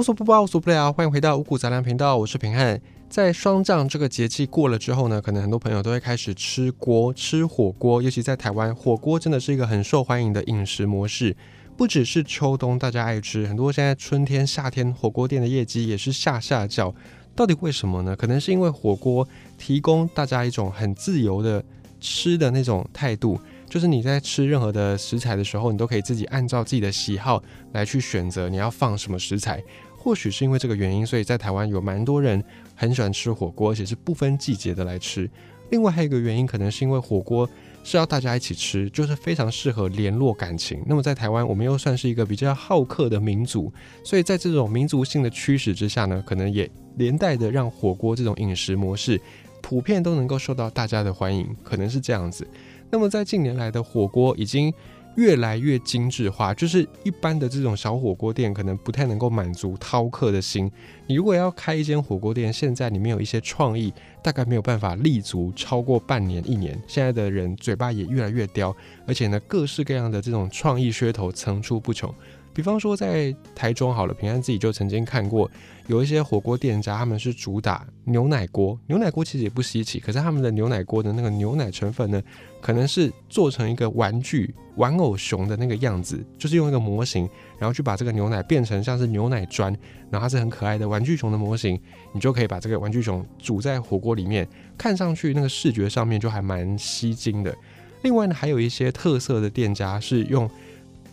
无所不包，无所不聊，欢迎回到五谷杂粮频道，我是平汉。在霜降这个节气过了之后呢，可能很多朋友都会开始吃锅、吃火锅，尤其在台湾，火锅真的是一个很受欢迎的饮食模式。不只是秋冬大家爱吃，很多现在春天、夏天火锅店的业绩也是下下叫。到底为什么呢？可能是因为火锅提供大家一种很自由的吃的那种态度。就是你在吃任何的食材的时候，你都可以自己按照自己的喜好来去选择你要放什么食材。或许是因为这个原因，所以在台湾有蛮多人很喜欢吃火锅，而且是不分季节的来吃。另外还有一个原因，可能是因为火锅是要大家一起吃，就是非常适合联络感情。那么在台湾，我们又算是一个比较好客的民族，所以在这种民族性的驱使之下呢，可能也连带的让火锅这种饮食模式普遍都能够受到大家的欢迎，可能是这样子。那么在近年来的火锅已经越来越精致化，就是一般的这种小火锅店可能不太能够满足饕客的心。你如果要开一间火锅店，现在里面有一些创意，大概没有办法立足超过半年一年。现在的人嘴巴也越来越刁，而且呢，各式各样的这种创意噱头层出不穷。比方说，在台中好了，平安自己就曾经看过有一些火锅店家，他们是主打牛奶锅。牛奶锅其实也不稀奇，可是他们的牛奶锅的那个牛奶成分呢，可能是做成一个玩具玩偶熊的那个样子，就是用一个模型，然后去把这个牛奶变成像是牛奶砖，然后它是很可爱的玩具熊的模型，你就可以把这个玩具熊煮在火锅里面，看上去那个视觉上面就还蛮吸睛的。另外呢，还有一些特色的店家是用。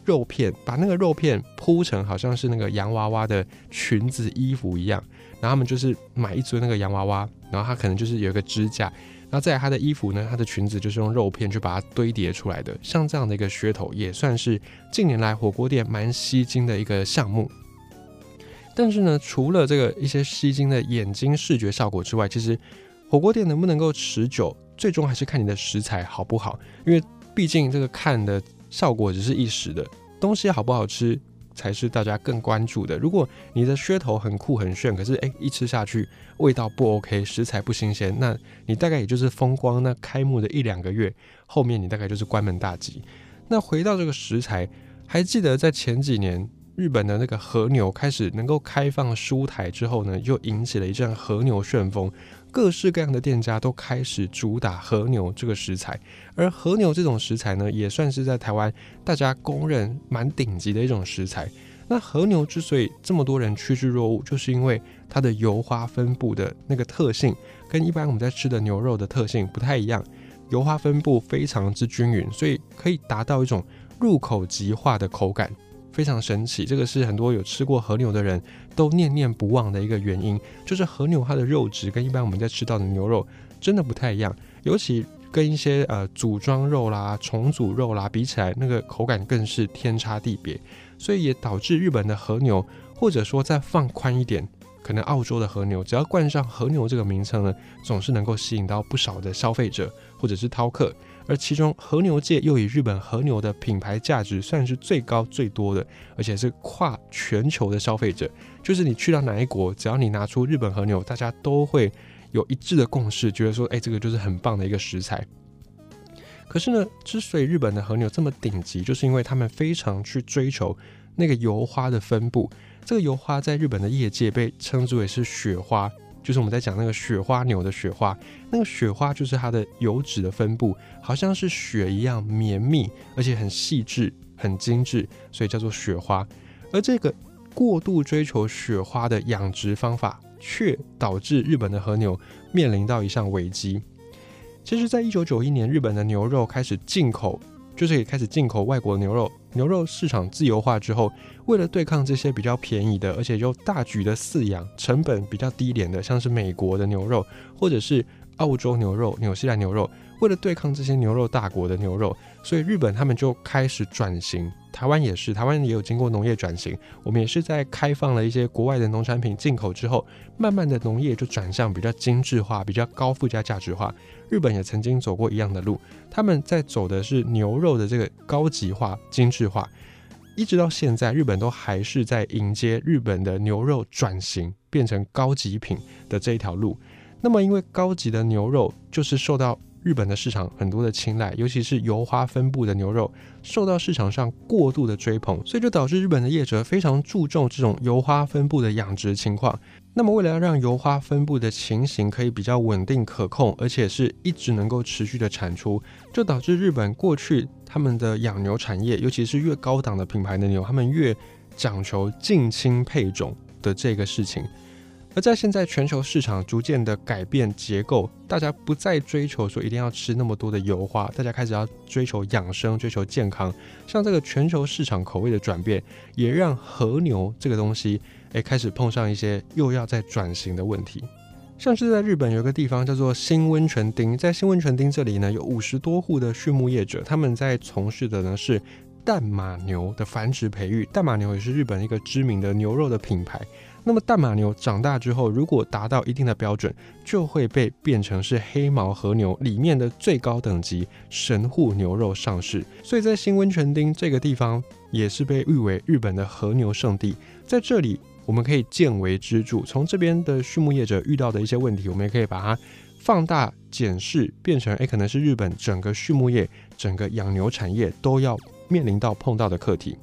肉片把那个肉片铺成好像是那个洋娃娃的裙子衣服一样，然后他们就是买一尊那个洋娃娃，然后它可能就是有一个支架，然后再它的衣服呢，它的裙子就是用肉片去把它堆叠出来的。像这样的一个噱头，也算是近年来火锅店蛮吸睛的一个项目。但是呢，除了这个一些吸睛的眼睛视觉效果之外，其实火锅店能不能够持久，最终还是看你的食材好不好，因为毕竟这个看的。效果只是一时的，东西好不好吃才是大家更关注的。如果你的噱头很酷很炫，可是诶一吃下去味道不 OK，食材不新鲜，那你大概也就是风光那开幕的一两个月，后面你大概就是关门大吉。那回到这个食材，还记得在前几年日本的那个和牛开始能够开放书台之后呢，又引起了一阵和牛旋风。各式各样的店家都开始主打和牛这个食材，而和牛这种食材呢，也算是在台湾大家公认蛮顶级的一种食材。那和牛之所以这么多人趋之若鹜，就是因为它的油花分布的那个特性，跟一般我们在吃的牛肉的特性不太一样，油花分布非常之均匀，所以可以达到一种入口即化的口感。非常神奇，这个是很多有吃过和牛的人都念念不忘的一个原因，就是和牛它的肉质跟一般我们在吃到的牛肉真的不太一样，尤其跟一些呃组装肉啦、重组肉啦比起来，那个口感更是天差地别，所以也导致日本的和牛，或者说再放宽一点，可能澳洲的和牛，只要冠上和牛这个名称呢，总是能够吸引到不少的消费者或者是饕客。而其中和牛界又以日本和牛的品牌价值算是最高最多的，而且是跨全球的消费者。就是你去到哪一国，只要你拿出日本和牛，大家都会有一致的共识，觉得说，哎，这个就是很棒的一个食材。可是呢，之所以日本的和牛这么顶级，就是因为他们非常去追求那个油花的分布。这个油花在日本的业界被称之为是雪花。就是我们在讲那个雪花牛的雪花，那个雪花就是它的油脂的分布，好像是雪一样绵密，而且很细致、很精致，所以叫做雪花。而这个过度追求雪花的养殖方法，却导致日本的和牛面临到一项危机。其实，在一九九一年，日本的牛肉开始进口。就是也开始进口外国牛肉，牛肉市场自由化之后，为了对抗这些比较便宜的，而且又大举的饲养，成本比较低廉的，像是美国的牛肉，或者是澳洲牛肉、纽西兰牛肉。为了对抗这些牛肉大国的牛肉，所以日本他们就开始转型。台湾也是，台湾也有经过农业转型。我们也是在开放了一些国外的农产品进口之后，慢慢的农业就转向比较精致化、比较高附加价值化。日本也曾经走过一样的路，他们在走的是牛肉的这个高级化、精致化，一直到现在，日本都还是在迎接日本的牛肉转型变成高级品的这一条路。那么，因为高级的牛肉就是受到日本的市场很多的青睐，尤其是油花分布的牛肉受到市场上过度的追捧，所以就导致日本的业者非常注重这种油花分布的养殖情况。那么为了要让油花分布的情形可以比较稳定可控，而且是一直能够持续的产出，就导致日本过去他们的养牛产业，尤其是越高档的品牌的牛，他们越讲求近亲配种的这个事情。而在现在全球市场逐渐的改变结构，大家不再追求说一定要吃那么多的油花，大家开始要追求养生、追求健康。像这个全球市场口味的转变，也让和牛这个东西，诶开始碰上一些又要再转型的问题。像是在日本有一个地方叫做新温泉町，在新温泉町这里呢，有五十多户的畜牧业者，他们在从事的呢是淡马牛的繁殖培育。淡马牛也是日本一个知名的牛肉的品牌。那么大马牛长大之后，如果达到一定的标准，就会被变成是黑毛和牛里面的最高等级神户牛肉上市。所以在新温泉町这个地方，也是被誉为日本的和牛圣地。在这里，我们可以见微知著，从这边的畜牧业者遇到的一些问题，我们也可以把它放大检视，变成诶，可能是日本整个畜牧业、整个养牛产业都要面临到碰到的课题。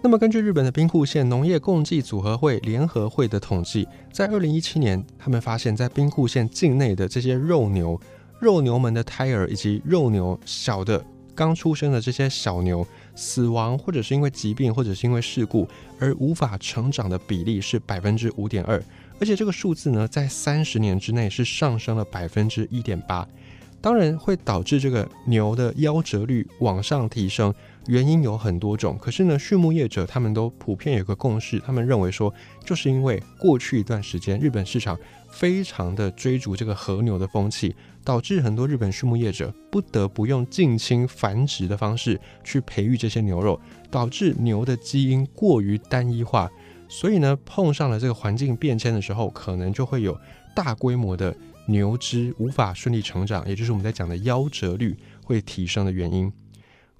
那么，根据日本的兵库县农业共济组合会联合会的统计，在二零一七年，他们发现，在兵库县境内的这些肉牛、肉牛们的胎儿以及肉牛小的刚出生的这些小牛死亡，或者是因为疾病，或者是因为事故而无法成长的比例是百分之五点二，而且这个数字呢，在三十年之内是上升了百分之一点八，当然会导致这个牛的夭折率往上提升。原因有很多种，可是呢，畜牧业者他们都普遍有个共识，他们认为说，就是因为过去一段时间日本市场非常的追逐这个和牛的风气，导致很多日本畜牧业者不得不用近亲繁殖的方式去培育这些牛肉，导致牛的基因过于单一化，所以呢，碰上了这个环境变迁的时候，可能就会有大规模的牛只无法顺利成长，也就是我们在讲的夭折率会提升的原因。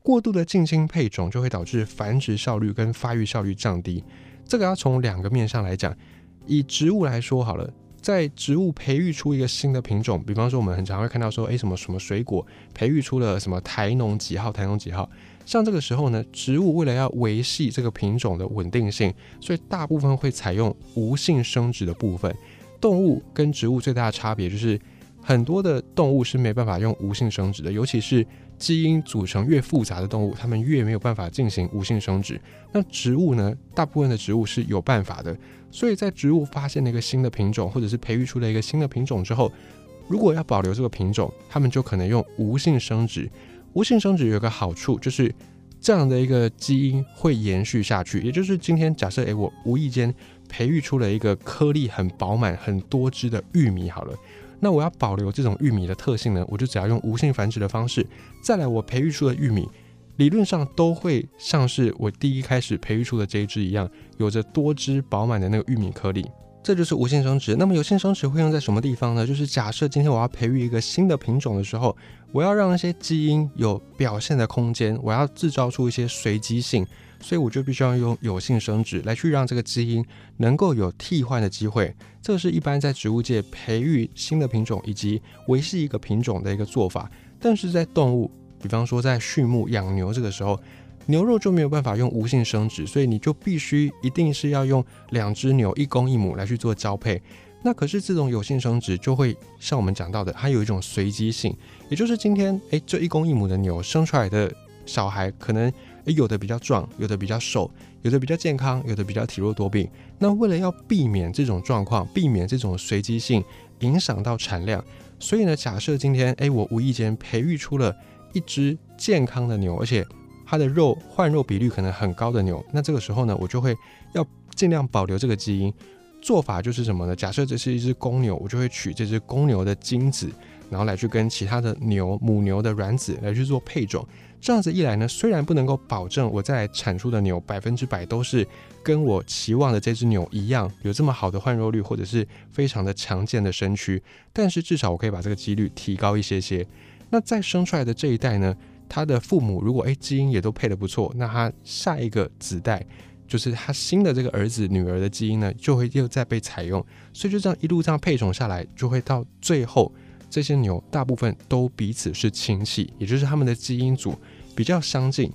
过度的近亲配种就会导致繁殖效率跟发育效率降低。这个要从两个面上来讲。以植物来说好了，在植物培育出一个新的品种，比方说我们很常会看到说，诶，什么什么水果培育出了什么台农几号，台农几号。像这个时候呢，植物为了要维系这个品种的稳定性，所以大部分会采用无性生殖的部分。动物跟植物最大的差别就是，很多的动物是没办法用无性生殖的，尤其是。基因组成越复杂的动物，它们越没有办法进行无性生殖。那植物呢？大部分的植物是有办法的。所以在植物发现了一个新的品种，或者是培育出了一个新的品种之后，如果要保留这个品种，它们就可能用无性生殖。无性生殖有个好处，就是这样的一个基因会延续下去。也就是今天假设，诶，我无意间培育出了一个颗粒很饱满、很多汁的玉米，好了。那我要保留这种玉米的特性呢，我就只要用无性繁殖的方式，再来我培育出的玉米，理论上都会像是我第一开始培育出的这一只一样，有着多汁饱满的那个玉米颗粒，这就是无性生殖。那么有性生殖会用在什么地方呢？就是假设今天我要培育一个新的品种的时候，我要让那些基因有表现的空间，我要制造出一些随机性。所以我就必须要用有性生殖来去让这个基因能够有替换的机会，这是一般在植物界培育新的品种以及维系一个品种的一个做法。但是在动物，比方说在畜牧养牛这个时候，牛肉就没有办法用无性生殖，所以你就必须一定是要用两只牛一公一母来去做交配。那可是这种有性生殖就会像我们讲到的，它有一种随机性，也就是今天诶，这一公一母的牛生出来的小孩可能。有的比较壮，有的比较瘦，有的比较健康，有的比较体弱多病。那为了要避免这种状况，避免这种随机性影响到产量，所以呢，假设今天，哎，我无意间培育出了一只健康的牛，而且它的肉换肉比率可能很高的牛，那这个时候呢，我就会要尽量保留这个基因。做法就是什么呢？假设这是一只公牛，我就会取这只公牛的精子，然后来去跟其他的牛母牛的卵子来去做配种。这样子一来呢，虽然不能够保证我在产出的牛百分之百都是跟我期望的这只牛一样有这么好的换肉率，或者是非常的强健的身躯，但是至少我可以把这个几率提高一些些。那再生出来的这一代呢，他的父母如果诶基因也都配得不错，那他下一个子代就是他新的这个儿子女儿的基因呢，就会又再被采用，所以就这样一路这样配种下来，就会到最后这些牛大部分都彼此是亲戚，也就是它们的基因组比较相近。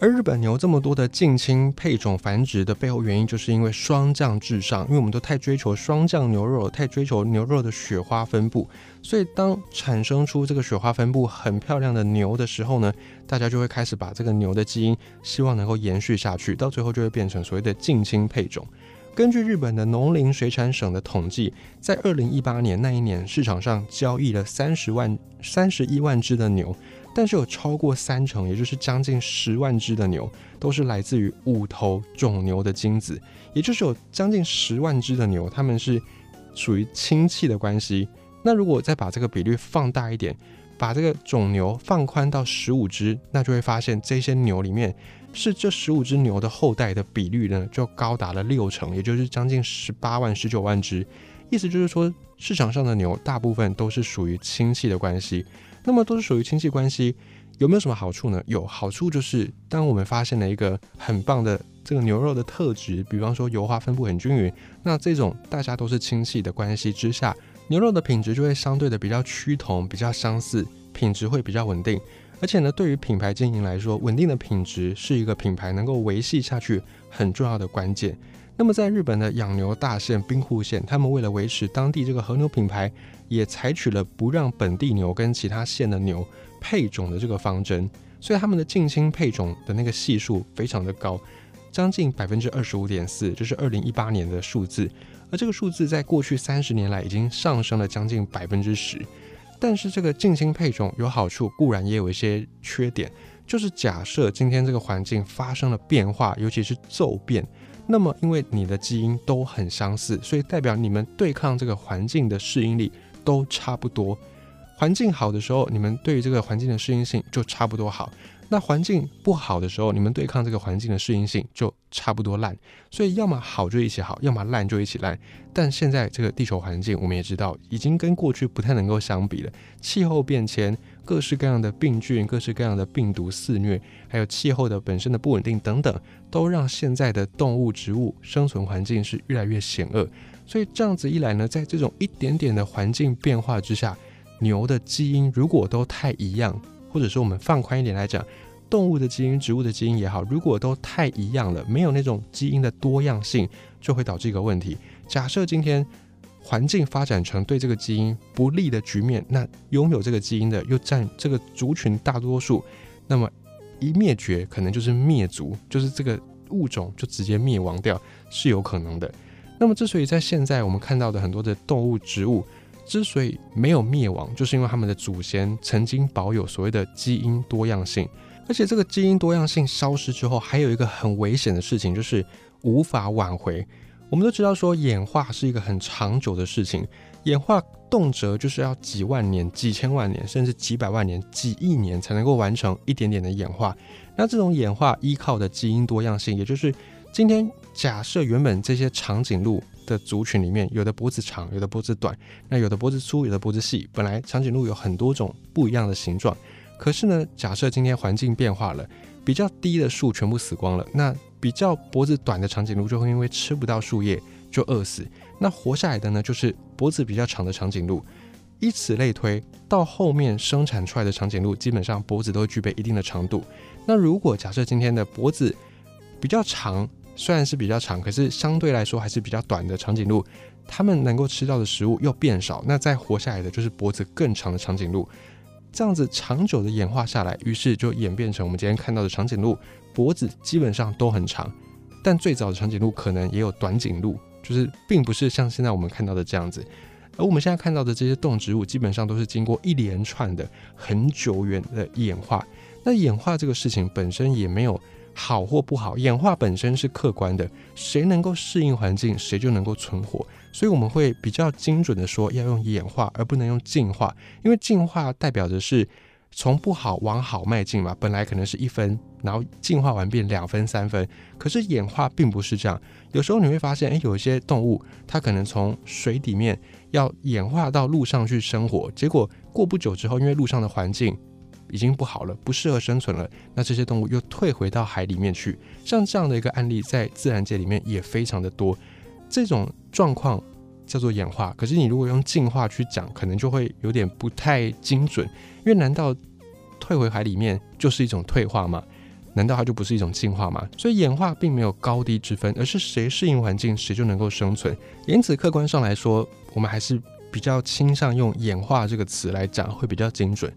而日本牛这么多的近亲配种繁殖的背后原因，就是因为霜降至上，因为我们都太追求霜降牛肉，太追求牛肉的雪花分布，所以当产生出这个雪花分布很漂亮的牛的时候呢，大家就会开始把这个牛的基因希望能够延续下去，到最后就会变成所谓的近亲配种。根据日本的农林水产省的统计，在二零一八年那一年，市场上交易了三十万三十一万只的牛。但是有超过三成，也就是将近十万只的牛，都是来自于五头种牛的精子，也就是有将近十万只的牛，它们是属于亲戚的关系。那如果再把这个比率放大一点，把这个种牛放宽到十五只，那就会发现这些牛里面，是这十五只牛的后代的比率呢，就高达了六成，也就是将近十八万、十九万只。意思就是说，市场上的牛大部分都是属于亲戚的关系。那么都是属于亲戚关系，有没有什么好处呢？有好处就是，当我们发现了一个很棒的这个牛肉的特质，比方说油花分布很均匀，那这种大家都是亲戚的关系之下，牛肉的品质就会相对的比较趋同，比较相似，品质会比较稳定。而且呢，对于品牌经营来说，稳定的品质是一个品牌能够维系下去很重要的关键。那么在日本的养牛大县兵库县，他们为了维持当地这个和牛品牌。也采取了不让本地牛跟其他县的牛配种的这个方针，所以他们的近亲配种的那个系数非常的高，将近百分之二十五点四，这是二零一八年的数字，而这个数字在过去三十年来已经上升了将近百分之十。但是这个近亲配种有好处，固然也有一些缺点，就是假设今天这个环境发生了变化，尤其是骤变，那么因为你的基因都很相似，所以代表你们对抗这个环境的适应力。都差不多，环境好的时候，你们对于这个环境的适应性就差不多好；那环境不好的时候，你们对抗这个环境的适应性就差不多烂。所以，要么好就一起好，要么烂就一起烂。但现在这个地球环境，我们也知道，已经跟过去不太能够相比了。气候变迁，各式各样的病菌、各式各样的病毒肆虐，还有气候的本身的不稳定等等，都让现在的动物、植物生存环境是越来越险恶。所以这样子一来呢，在这种一点点的环境变化之下，牛的基因如果都太一样，或者说我们放宽一点来讲，动物的基因、植物的基因也好，如果都太一样了，没有那种基因的多样性，就会导致一个问题。假设今天环境发展成对这个基因不利的局面，那拥有这个基因的又占这个族群大多数，那么一灭绝可能就是灭族，就是这个物种就直接灭亡掉，是有可能的。那么，之所以在现在我们看到的很多的动物、植物之所以没有灭亡，就是因为他们的祖先曾经保有所谓的基因多样性。而且，这个基因多样性消失之后，还有一个很危险的事情，就是无法挽回。我们都知道，说演化是一个很长久的事情，演化动辄就是要几万年、几千万年，甚至几百万年、几亿年才能够完成一点点的演化。那这种演化依靠的基因多样性，也就是今天。假设原本这些长颈鹿的族群里面，有的脖子长，有的脖子短，那有的脖子粗，有的脖子细。本来长颈鹿有很多种不一样的形状，可是呢，假设今天环境变化了，比较低的树全部死光了，那比较脖子短的长颈鹿就会因为吃不到树叶就饿死。那活下来的呢，就是脖子比较长的长颈鹿。以此类推，到后面生产出来的长颈鹿，基本上脖子都具备一定的长度。那如果假设今天的脖子比较长，虽然是比较长，可是相对来说还是比较短的长颈鹿，它们能够吃到的食物又变少，那再活下来的就是脖子更长的长颈鹿。这样子长久的演化下来，于是就演变成我们今天看到的长颈鹿，脖子基本上都很长。但最早的长颈鹿可能也有短颈鹿，就是并不是像现在我们看到的这样子。而我们现在看到的这些动植物，基本上都是经过一连串的很久远的演化。那演化这个事情本身也没有。好或不好，演化本身是客观的，谁能够适应环境，谁就能够存活。所以我们会比较精准的说，要用演化，而不能用进化，因为进化代表的是从不好往好迈进嘛。本来可能是一分，然后进化完变两分、三分，可是演化并不是这样。有时候你会发现，诶，有一些动物，它可能从水底面要演化到陆上去生活，结果过不久之后，因为陆上的环境。已经不好了，不适合生存了。那这些动物又退回到海里面去，像这样的一个案例，在自然界里面也非常的多。这种状况叫做演化，可是你如果用进化去讲，可能就会有点不太精准。因为难道退回海里面就是一种退化吗？难道它就不是一种进化吗？所以演化并没有高低之分，而是谁适应环境，谁就能够生存。因此，客观上来说，我们还是比较倾向用演化这个词来讲，会比较精准。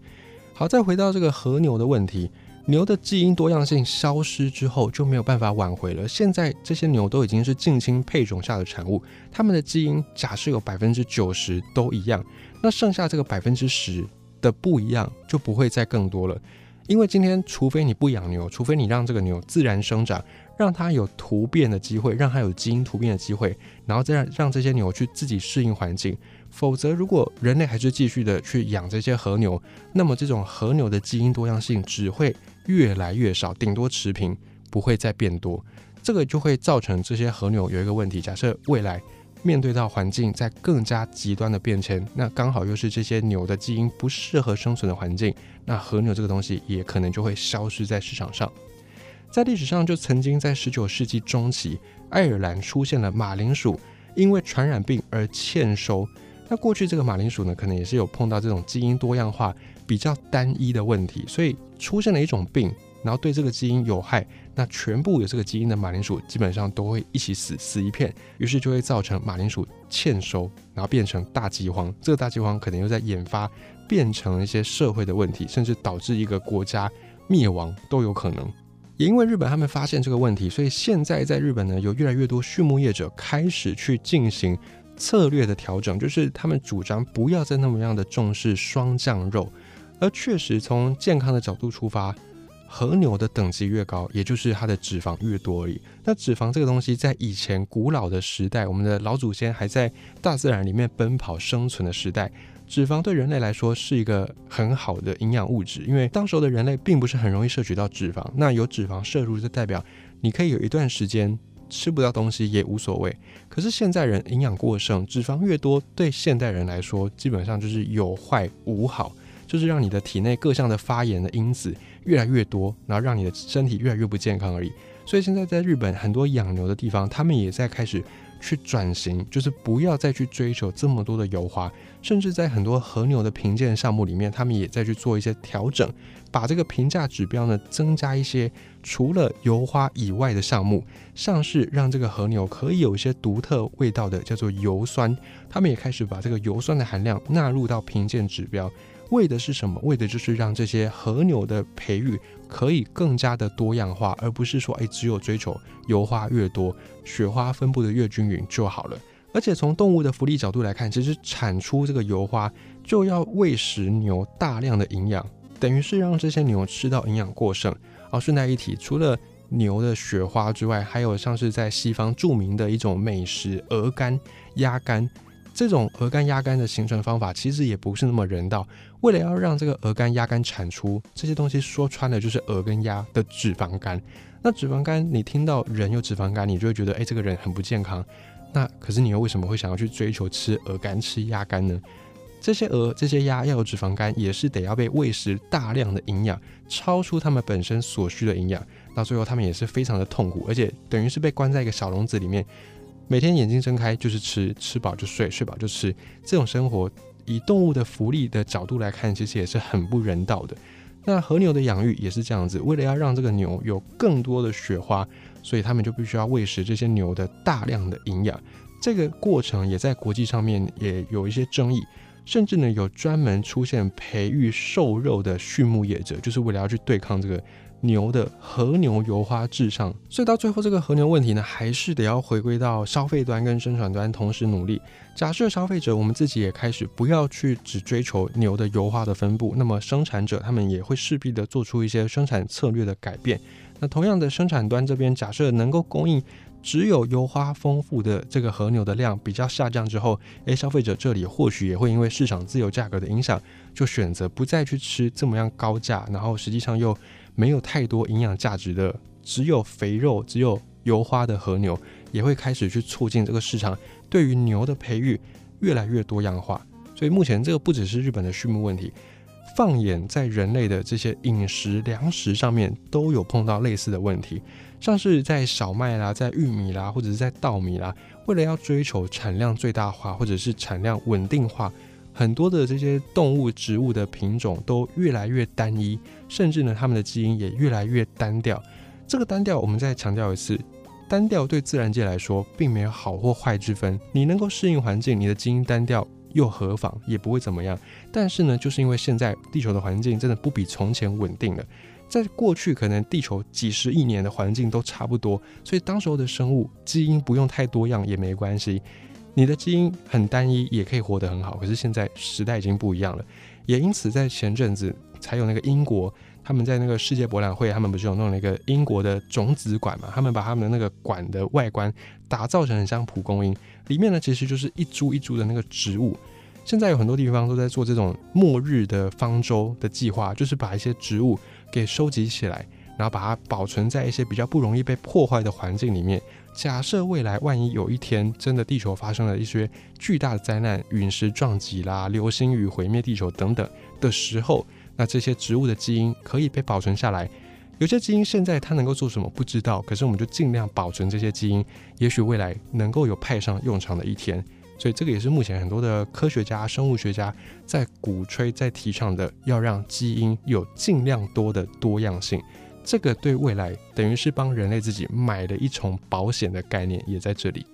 好，再回到这个和牛的问题。牛的基因多样性消失之后就没有办法挽回了。现在这些牛都已经是近亲配种下的产物，它们的基因假设有百分之九十都一样，那剩下这个百分之十的不一样就不会再更多了。因为今天除非你不养牛，除非你让这个牛自然生长，让它有突变的机会，让它有基因突变的机会，然后再让让这些牛去自己适应环境。否则，如果人类还是继续的去养这些和牛，那么这种和牛的基因多样性只会越来越少，顶多持平，不会再变多。这个就会造成这些和牛有一个问题：假设未来面对到环境在更加极端的变迁，那刚好又是这些牛的基因不适合生存的环境，那和牛这个东西也可能就会消失在市场上。在历史上，就曾经在十九世纪中期，爱尔兰出现了马铃薯因为传染病而欠收。那过去这个马铃薯呢，可能也是有碰到这种基因多样化比较单一的问题，所以出现了一种病，然后对这个基因有害，那全部有这个基因的马铃薯基本上都会一起死，死一片，于是就会造成马铃薯欠收，然后变成大饥荒。这个大饥荒可能又在引发变成一些社会的问题，甚至导致一个国家灭亡都有可能。也因为日本他们发现这个问题，所以现在在日本呢，有越来越多畜牧业者开始去进行。策略的调整，就是他们主张不要再那么样的重视双降肉，而确实从健康的角度出发，和牛的等级越高，也就是它的脂肪越多而已。那脂肪这个东西，在以前古老的时代，我们的老祖先还在大自然里面奔跑生存的时代，脂肪对人类来说是一个很好的营养物质，因为当时候的人类并不是很容易摄取到脂肪，那有脂肪摄入就代表你可以有一段时间。吃不到东西也无所谓，可是现在人营养过剩，脂肪越多，对现代人来说基本上就是有坏无好，就是让你的体内各项的发炎的因子越来越多，然后让你的身体越来越不健康而已。所以现在在日本很多养牛的地方，他们也在开始。去转型，就是不要再去追求这么多的油花，甚至在很多和牛的评鉴项目里面，他们也在去做一些调整，把这个评价指标呢增加一些，除了油花以外的项目，像是让这个和牛可以有一些独特味道的，叫做油酸，他们也开始把这个油酸的含量纳入到评鉴指标。为的是什么？为的就是让这些和牛的培育可以更加的多样化，而不是说，哎，只有追求油花越多、雪花分布的越均匀就好了。而且从动物的福利角度来看，其实产出这个油花就要喂食牛大量的营养，等于是让这些牛吃到营养过剩。哦，顺带一提，除了牛的雪花之外，还有像是在西方著名的一种美食——鹅肝、鸭肝。这种鹅肝鸭肝的形成方法其实也不是那么人道。为了要让这个鹅肝鸭肝产出这些东西，说穿了就是鹅跟鸭的脂肪肝。那脂肪肝，你听到人有脂肪肝，你就会觉得，哎，这个人很不健康。那可是你又为什么会想要去追求吃鹅肝、吃鸭肝呢？这些鹅、这些鸭要有脂肪肝，也是得要被喂食大量的营养，超出它们本身所需的营养。到最后，它们也是非常的痛苦，而且等于是被关在一个小笼子里面。每天眼睛睁开就是吃，吃饱就睡，睡饱就吃，这种生活以动物的福利的角度来看，其实也是很不人道的。那和牛的养育也是这样子，为了要让这个牛有更多的雪花，所以他们就必须要喂食这些牛的大量的营养。这个过程也在国际上面也有一些争议，甚至呢有专门出现培育瘦肉的畜牧业者，就是为了要去对抗这个。牛的和牛油花至上，所以到最后这个和牛问题呢，还是得要回归到消费端跟生产端同时努力。假设消费者我们自己也开始不要去只追求牛的油花的分布，那么生产者他们也会势必的做出一些生产策略的改变。那同样的生产端这边，假设能够供应只有油花丰富的这个和牛的量比较下降之后，诶，消费者这里或许也会因为市场自由价格的影响，就选择不再去吃这么样高价，然后实际上又。没有太多营养价值的，只有肥肉、只有油花的和牛，也会开始去促进这个市场对于牛的培育越来越多样化。所以目前这个不只是日本的畜牧问题，放眼在人类的这些饮食粮食上面都有碰到类似的问题，像是在小麦啦、在玉米啦，或者是在稻米啦，为了要追求产量最大化或者是产量稳定化，很多的这些动物、植物的品种都越来越单一，甚至呢，它们的基因也越来越单调。这个单调，我们再强调一次，单调对自然界来说并没有好或坏之分。你能够适应环境，你的基因单调又何妨？也不会怎么样。但是呢，就是因为现在地球的环境真的不比从前稳定了。在过去，可能地球几十亿年的环境都差不多，所以当时候的生物基因不用太多样也没关系。你的基因很单一，也可以活得很好。可是现在时代已经不一样了，也因此在前阵子才有那个英国，他们在那个世界博览会，他们不是有弄了一个英国的种子馆嘛？他们把他们的那个馆的外观打造成很像蒲公英，里面呢其实就是一株一株的那个植物。现在有很多地方都在做这种末日的方舟的计划，就是把一些植物给收集起来，然后把它保存在一些比较不容易被破坏的环境里面。假设未来万一有一天真的地球发生了一些巨大的灾难，陨石撞击啦、流星雨毁灭地球等等的时候，那这些植物的基因可以被保存下来。有些基因现在它能够做什么不知道，可是我们就尽量保存这些基因，也许未来能够有派上用场的一天。所以这个也是目前很多的科学家、生物学家在鼓吹、在提倡的，要让基因有尽量多的多样性。这个对未来等于是帮人类自己买了一重保险的概念，也在这里。